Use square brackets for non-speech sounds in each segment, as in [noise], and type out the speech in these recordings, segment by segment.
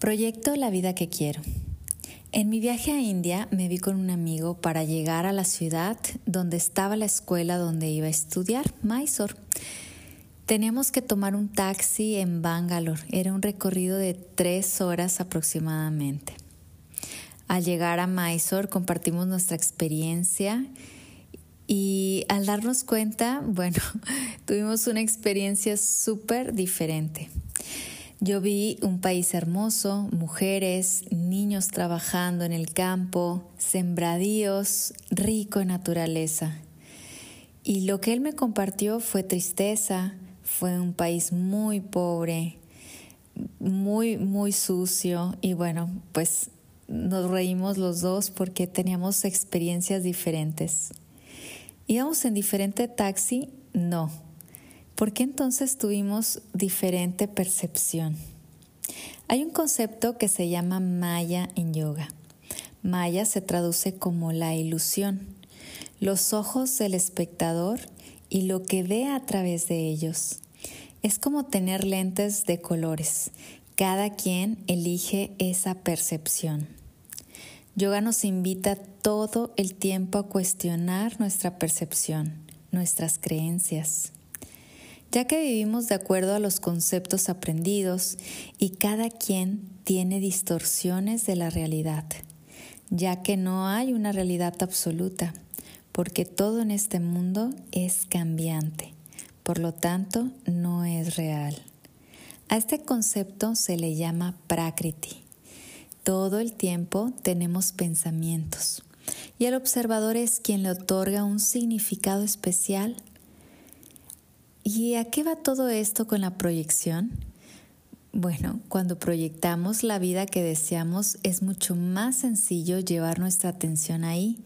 Proyecto La vida que quiero. En mi viaje a India me vi con un amigo para llegar a la ciudad donde estaba la escuela donde iba a estudiar, Mysore. Teníamos que tomar un taxi en Bangalore. Era un recorrido de tres horas aproximadamente. Al llegar a Mysore compartimos nuestra experiencia y al darnos cuenta, [laughs] bueno, tuvimos una experiencia súper diferente. Yo vi un país hermoso, mujeres, niños trabajando en el campo, sembradíos, rico en naturaleza. Y lo que él me compartió fue tristeza, fue un país muy pobre, muy, muy sucio y bueno, pues nos reímos los dos porque teníamos experiencias diferentes. ¿Íbamos en diferente taxi? No ¿Por qué entonces tuvimos diferente percepción? Hay un concepto que se llama Maya en yoga. Maya se traduce como la ilusión, los ojos del espectador y lo que ve a través de ellos. Es como tener lentes de colores. Cada quien elige esa percepción. Yoga nos invita todo el tiempo a cuestionar nuestra percepción, nuestras creencias ya que vivimos de acuerdo a los conceptos aprendidos y cada quien tiene distorsiones de la realidad, ya que no hay una realidad absoluta, porque todo en este mundo es cambiante, por lo tanto no es real. A este concepto se le llama prakriti. Todo el tiempo tenemos pensamientos y el observador es quien le otorga un significado especial ¿Y a qué va todo esto con la proyección? Bueno, cuando proyectamos la vida que deseamos es mucho más sencillo llevar nuestra atención ahí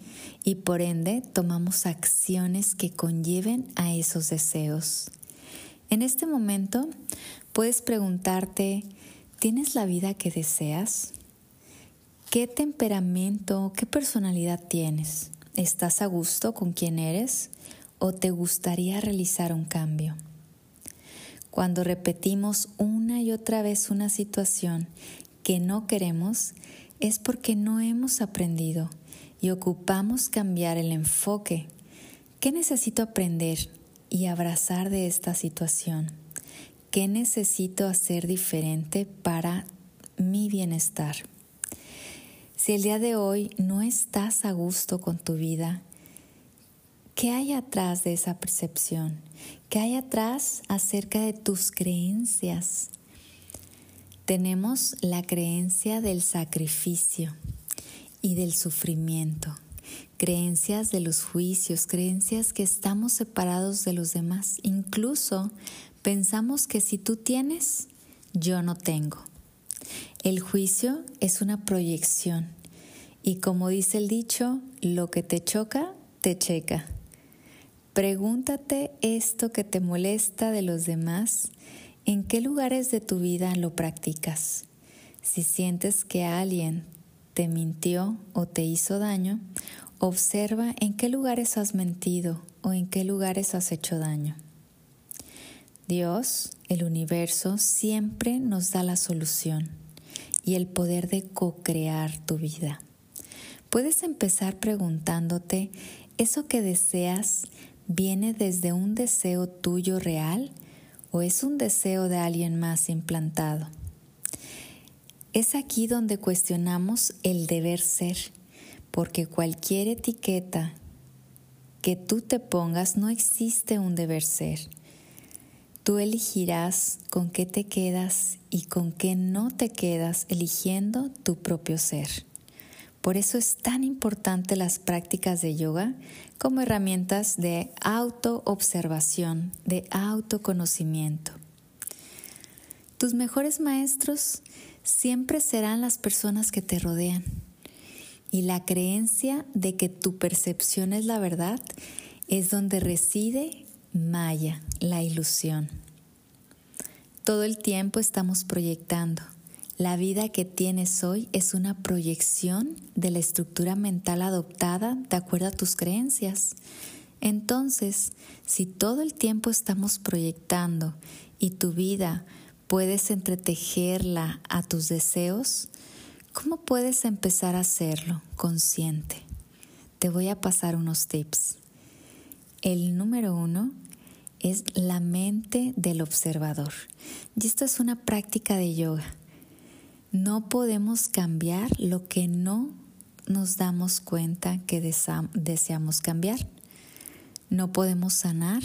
y por ende tomamos acciones que conlleven a esos deseos. En este momento puedes preguntarte, ¿tienes la vida que deseas? ¿Qué temperamento, qué personalidad tienes? ¿Estás a gusto con quien eres? O te gustaría realizar un cambio? Cuando repetimos una y otra vez una situación que no queremos, es porque no hemos aprendido y ocupamos cambiar el enfoque. ¿Qué necesito aprender y abrazar de esta situación? ¿Qué necesito hacer diferente para mi bienestar? Si el día de hoy no estás a gusto con tu vida, ¿Qué hay atrás de esa percepción? ¿Qué hay atrás acerca de tus creencias? Tenemos la creencia del sacrificio y del sufrimiento, creencias de los juicios, creencias que estamos separados de los demás. Incluso pensamos que si tú tienes, yo no tengo. El juicio es una proyección y como dice el dicho, lo que te choca, te checa. Pregúntate esto que te molesta de los demás, ¿en qué lugares de tu vida lo practicas? Si sientes que alguien te mintió o te hizo daño, observa en qué lugares has mentido o en qué lugares has hecho daño. Dios, el universo, siempre nos da la solución y el poder de co-crear tu vida. Puedes empezar preguntándote eso que deseas viene desde un deseo tuyo real o es un deseo de alguien más implantado. Es aquí donde cuestionamos el deber ser, porque cualquier etiqueta que tú te pongas no existe un deber ser. Tú elegirás con qué te quedas y con qué no te quedas eligiendo tu propio ser. Por eso es tan importante las prácticas de yoga como herramientas de autoobservación, de autoconocimiento. Tus mejores maestros siempre serán las personas que te rodean. Y la creencia de que tu percepción es la verdad es donde reside Maya, la ilusión. Todo el tiempo estamos proyectando la vida que tienes hoy es una proyección de la estructura mental adoptada de acuerdo a tus creencias. Entonces, si todo el tiempo estamos proyectando y tu vida puedes entretejerla a tus deseos, ¿cómo puedes empezar a hacerlo consciente? Te voy a pasar unos tips. El número uno es la mente del observador. Y esto es una práctica de yoga. No podemos cambiar lo que no nos damos cuenta que deseamos cambiar. No podemos sanar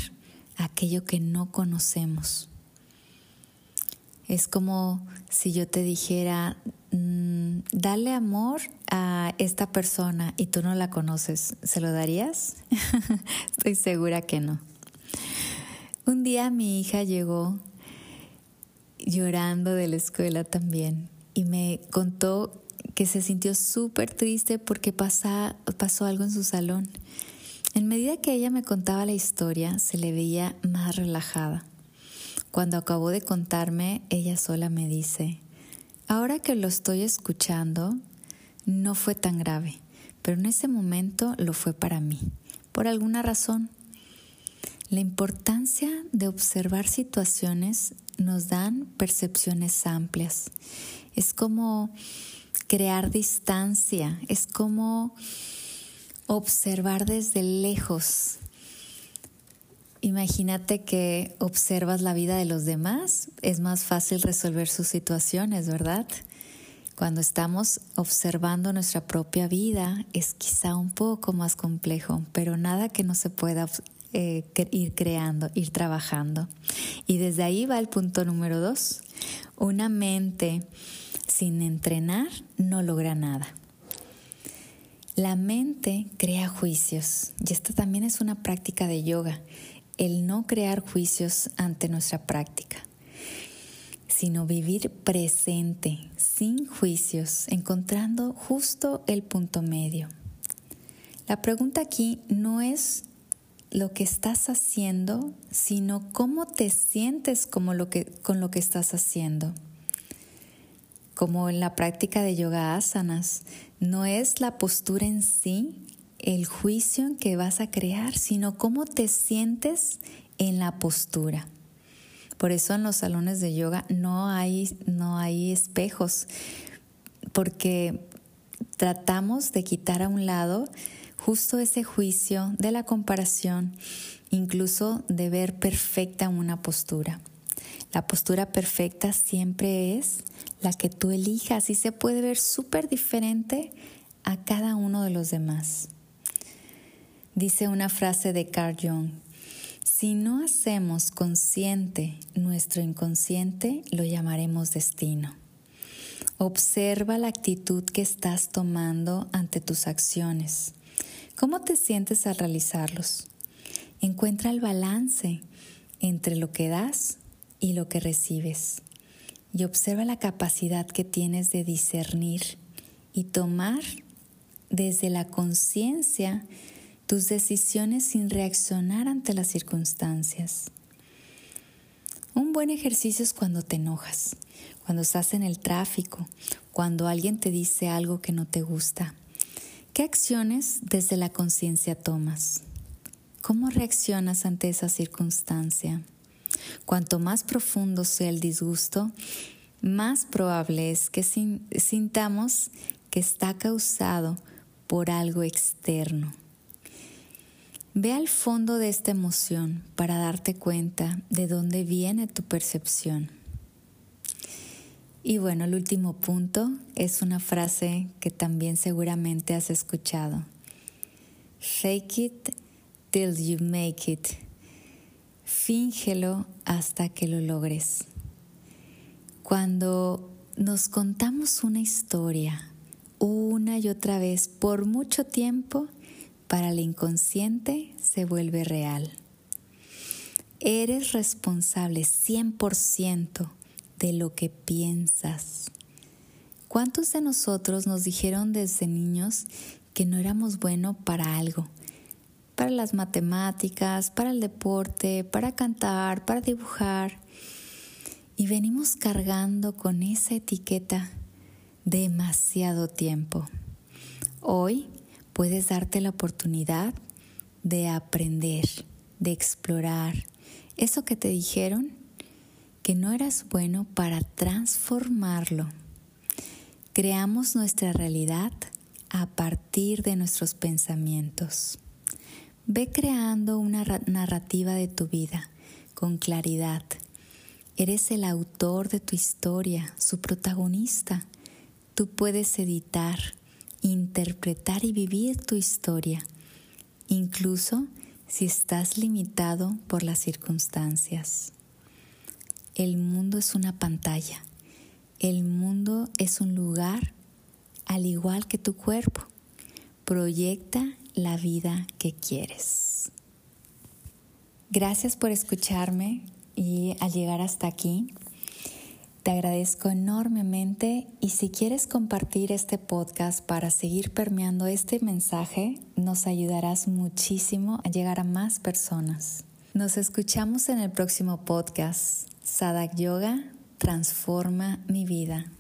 aquello que no conocemos. Es como si yo te dijera, mm, dale amor a esta persona y tú no la conoces, ¿se lo darías? [laughs] Estoy segura que no. Un día mi hija llegó llorando de la escuela también y me contó que se sintió súper triste porque pasó algo en su salón. En medida que ella me contaba la historia, se le veía más relajada. Cuando acabó de contarme, ella sola me dice, ahora que lo estoy escuchando, no fue tan grave, pero en ese momento lo fue para mí, por alguna razón. La importancia de observar situaciones nos dan percepciones amplias. Es como crear distancia, es como observar desde lejos Imagínate que observas la vida de los demás, es más fácil resolver sus situaciones, ¿verdad? Cuando estamos observando nuestra propia vida es quizá un poco más complejo, pero nada que no se pueda eh, ir creando, ir trabajando. Y desde ahí va el punto número dos. Una mente sin entrenar no logra nada. La mente crea juicios y esta también es una práctica de yoga el no crear juicios ante nuestra práctica, sino vivir presente, sin juicios, encontrando justo el punto medio. La pregunta aquí no es lo que estás haciendo, sino cómo te sientes con lo que estás haciendo. Como en la práctica de yoga asanas, no es la postura en sí, el juicio que vas a crear, sino cómo te sientes en la postura. Por eso en los salones de yoga no hay, no hay espejos, porque tratamos de quitar a un lado justo ese juicio de la comparación, incluso de ver perfecta una postura. La postura perfecta siempre es la que tú elijas y se puede ver súper diferente a cada uno de los demás. Dice una frase de Carl Jung, si no hacemos consciente nuestro inconsciente, lo llamaremos destino. Observa la actitud que estás tomando ante tus acciones. ¿Cómo te sientes al realizarlos? Encuentra el balance entre lo que das y lo que recibes. Y observa la capacidad que tienes de discernir y tomar desde la conciencia tus decisiones sin reaccionar ante las circunstancias. Un buen ejercicio es cuando te enojas, cuando estás en el tráfico, cuando alguien te dice algo que no te gusta. ¿Qué acciones desde la conciencia tomas? ¿Cómo reaccionas ante esa circunstancia? Cuanto más profundo sea el disgusto, más probable es que sintamos que está causado por algo externo. Ve al fondo de esta emoción para darte cuenta de dónde viene tu percepción. Y bueno, el último punto es una frase que también seguramente has escuchado. Fake it till you make it. Fíngelo hasta que lo logres. Cuando nos contamos una historia una y otra vez por mucho tiempo, para el inconsciente se vuelve real. Eres responsable 100% de lo que piensas. ¿Cuántos de nosotros nos dijeron desde niños que no éramos buenos para algo? Para las matemáticas, para el deporte, para cantar, para dibujar. Y venimos cargando con esa etiqueta demasiado tiempo. Hoy puedes darte la oportunidad de aprender, de explorar eso que te dijeron que no eras bueno para transformarlo. Creamos nuestra realidad a partir de nuestros pensamientos. Ve creando una narrativa de tu vida con claridad. Eres el autor de tu historia, su protagonista. Tú puedes editar, interpretar y vivir tu historia, incluso si estás limitado por las circunstancias. El mundo es una pantalla. El mundo es un lugar al igual que tu cuerpo. Proyecta la vida que quieres. Gracias por escucharme y al llegar hasta aquí. Te agradezco enormemente y si quieres compartir este podcast para seguir permeando este mensaje, nos ayudarás muchísimo a llegar a más personas. Nos escuchamos en el próximo podcast. Sadak Yoga transforma mi vida.